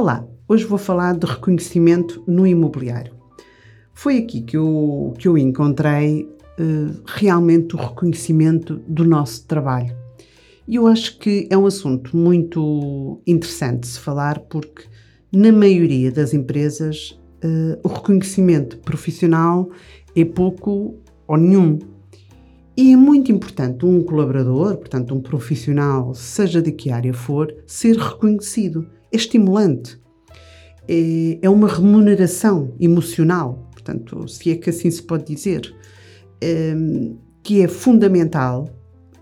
Olá, hoje vou falar de reconhecimento no imobiliário. Foi aqui que eu, que eu encontrei uh, realmente o reconhecimento do nosso trabalho. E eu acho que é um assunto muito interessante de se falar porque, na maioria das empresas, uh, o reconhecimento profissional é pouco ou nenhum. E é muito importante um colaborador, portanto, um profissional, seja de que área for, ser reconhecido. É estimulante. É, é uma remuneração emocional, portanto, se é que assim se pode dizer, é, que é fundamental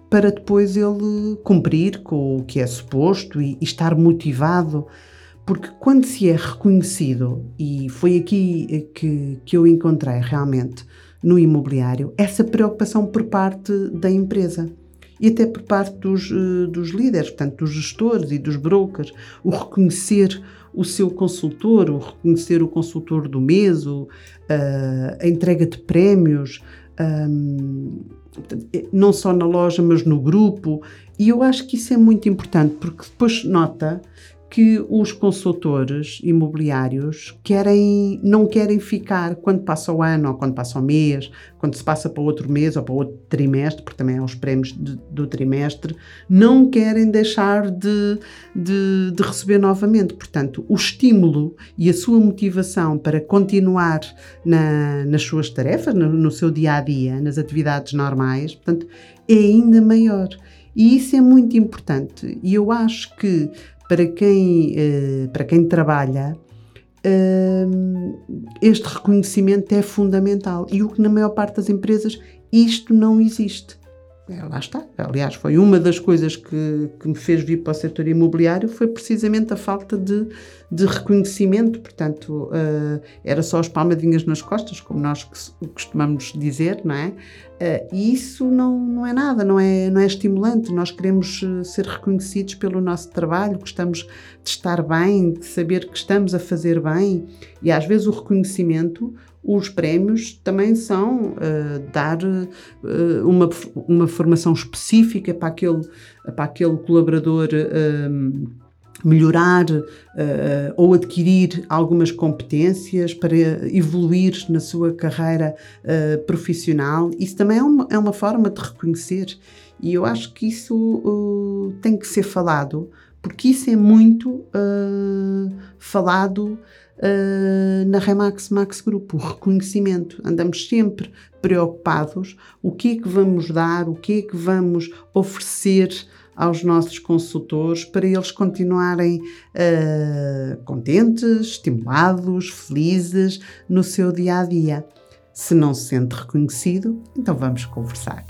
para depois ele cumprir com o que é suposto e, e estar motivado porque quando se é reconhecido, e foi aqui que, que eu encontrei realmente no imobiliário essa preocupação por parte da empresa e até por parte dos, eh, dos líderes, portanto, dos gestores e dos brokers, o reconhecer o seu consultor, o reconhecer o consultor do mês, uh, a entrega de prémios, um, não só na loja, mas no grupo. E eu acho que isso é muito importante, porque depois nota que os consultores imobiliários querem, não querem ficar quando passa o ano ou quando passa o mês, quando se passa para outro mês ou para outro trimestre, porque também há os prémios de, do trimestre, não querem deixar de, de, de, receber novamente. Portanto, o estímulo e a sua motivação para continuar na, nas suas tarefas, no, no seu dia a dia, nas atividades normais, portanto, é ainda maior. E isso é muito importante. E eu acho que para quem, uh, para quem trabalha, uh, este reconhecimento é fundamental. E o que na maior parte das empresas isto não existe. É, lá está. Aliás, foi uma das coisas que, que me fez vir para o setor imobiliário foi precisamente a falta de, de reconhecimento. Portanto, uh, era só as palmadinhas nas costas, como nós costumamos dizer, não é? Uh, e isso não, não é nada, não é, não é estimulante. Nós queremos eh, ser reconhecidos pelo nosso trabalho, gostamos de estar bem, de saber que estamos a fazer bem. E às vezes o reconhecimento os prémios também são uh, dar uh, uma, uma formação específica para aquele, para aquele colaborador uh, melhorar ou adquirir algumas competências para evoluir na sua carreira profissional. Isso também é uma, é uma forma de reconhecer. E eu acho que isso tem que ser falado, porque isso é muito falado uh, na Remax Max Group, o reconhecimento. Andamos sempre preocupados o que é que vamos dar, o que é que vamos oferecer aos nossos consultores para eles continuarem uh, contentes, estimulados, felizes no seu dia a dia. Se não se sente reconhecido, então vamos conversar.